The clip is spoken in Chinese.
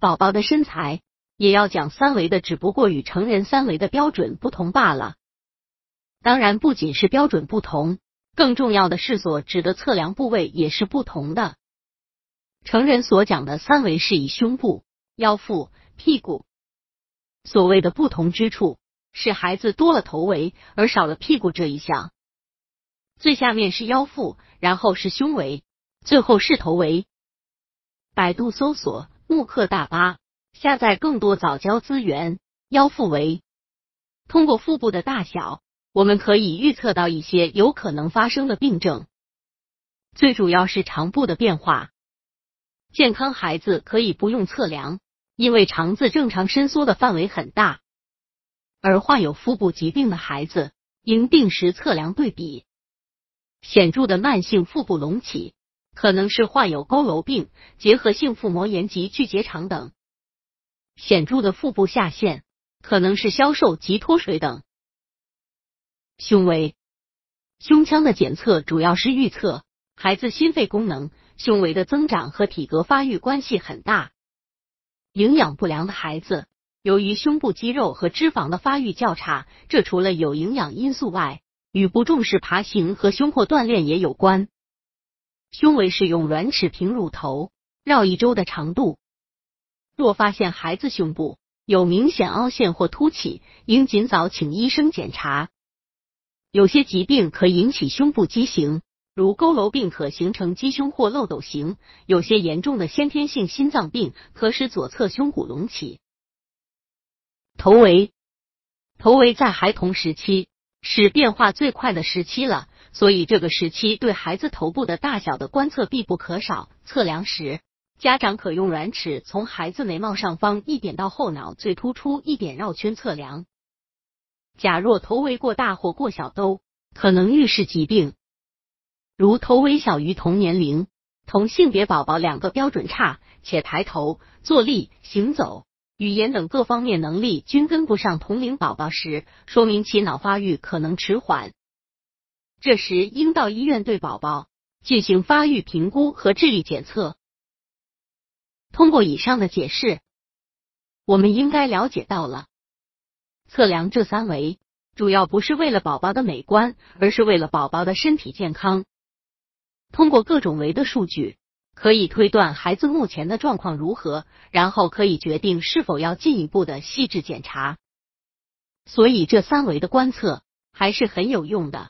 宝宝的身材也要讲三维的，只不过与成人三维的标准不同罢了。当然，不仅是标准不同，更重要的是所指的测量部位也是不同的。成人所讲的三维是以胸部、腰腹、屁股。所谓的不同之处，是孩子多了头围而少了屁股这一项。最下面是腰腹，然后是胸围，最后是头围。百度搜索“慕课大巴”，下载更多早教资源。腰腹围，通过腹部的大小。我们可以预测到一些有可能发生的病症，最主要是肠部的变化。健康孩子可以不用测量，因为肠子正常伸缩的范围很大；而患有腹部疾病的孩子，应定时测量对比。显著的慢性腹部隆起，可能是患有佝偻病、结核性腹膜炎及巨结肠等；显著的腹部下陷，可能是消瘦及脱水等。胸围，胸腔的检测主要是预测孩子心肺功能。胸围的增长和体格发育关系很大。营养不良的孩子，由于胸部肌肉和脂肪的发育较差，这除了有营养因素外，与不重视爬行和胸廓锻炼也有关。胸围是用软尺平乳头绕一周的长度。若发现孩子胸部有明显凹陷或凸起，应尽早请医生检查。有些疾病可引起胸部畸形，如佝偻病可形成鸡胸或漏斗形；有些严重的先天性心脏病可使左侧胸骨隆起。头围，头围在孩童时期是变化最快的时期了，所以这个时期对孩子头部的大小的观测必不可少。测量时，家长可用软尺从孩子眉毛上方一点到后脑最突出一点绕圈测量。假若头围过大或过小，都可能预示疾病，如头围小于同年龄、同性别宝宝两个标准差，且抬头、坐立、行走、语言等各方面能力均跟不上同龄宝宝时，说明其脑发育可能迟缓。这时应到医院对宝宝进行发育评估和智力检测。通过以上的解释，我们应该了解到了。测量这三维，主要不是为了宝宝的美观，而是为了宝宝的身体健康。通过各种维的数据，可以推断孩子目前的状况如何，然后可以决定是否要进一步的细致检查。所以，这三维的观测还是很有用的。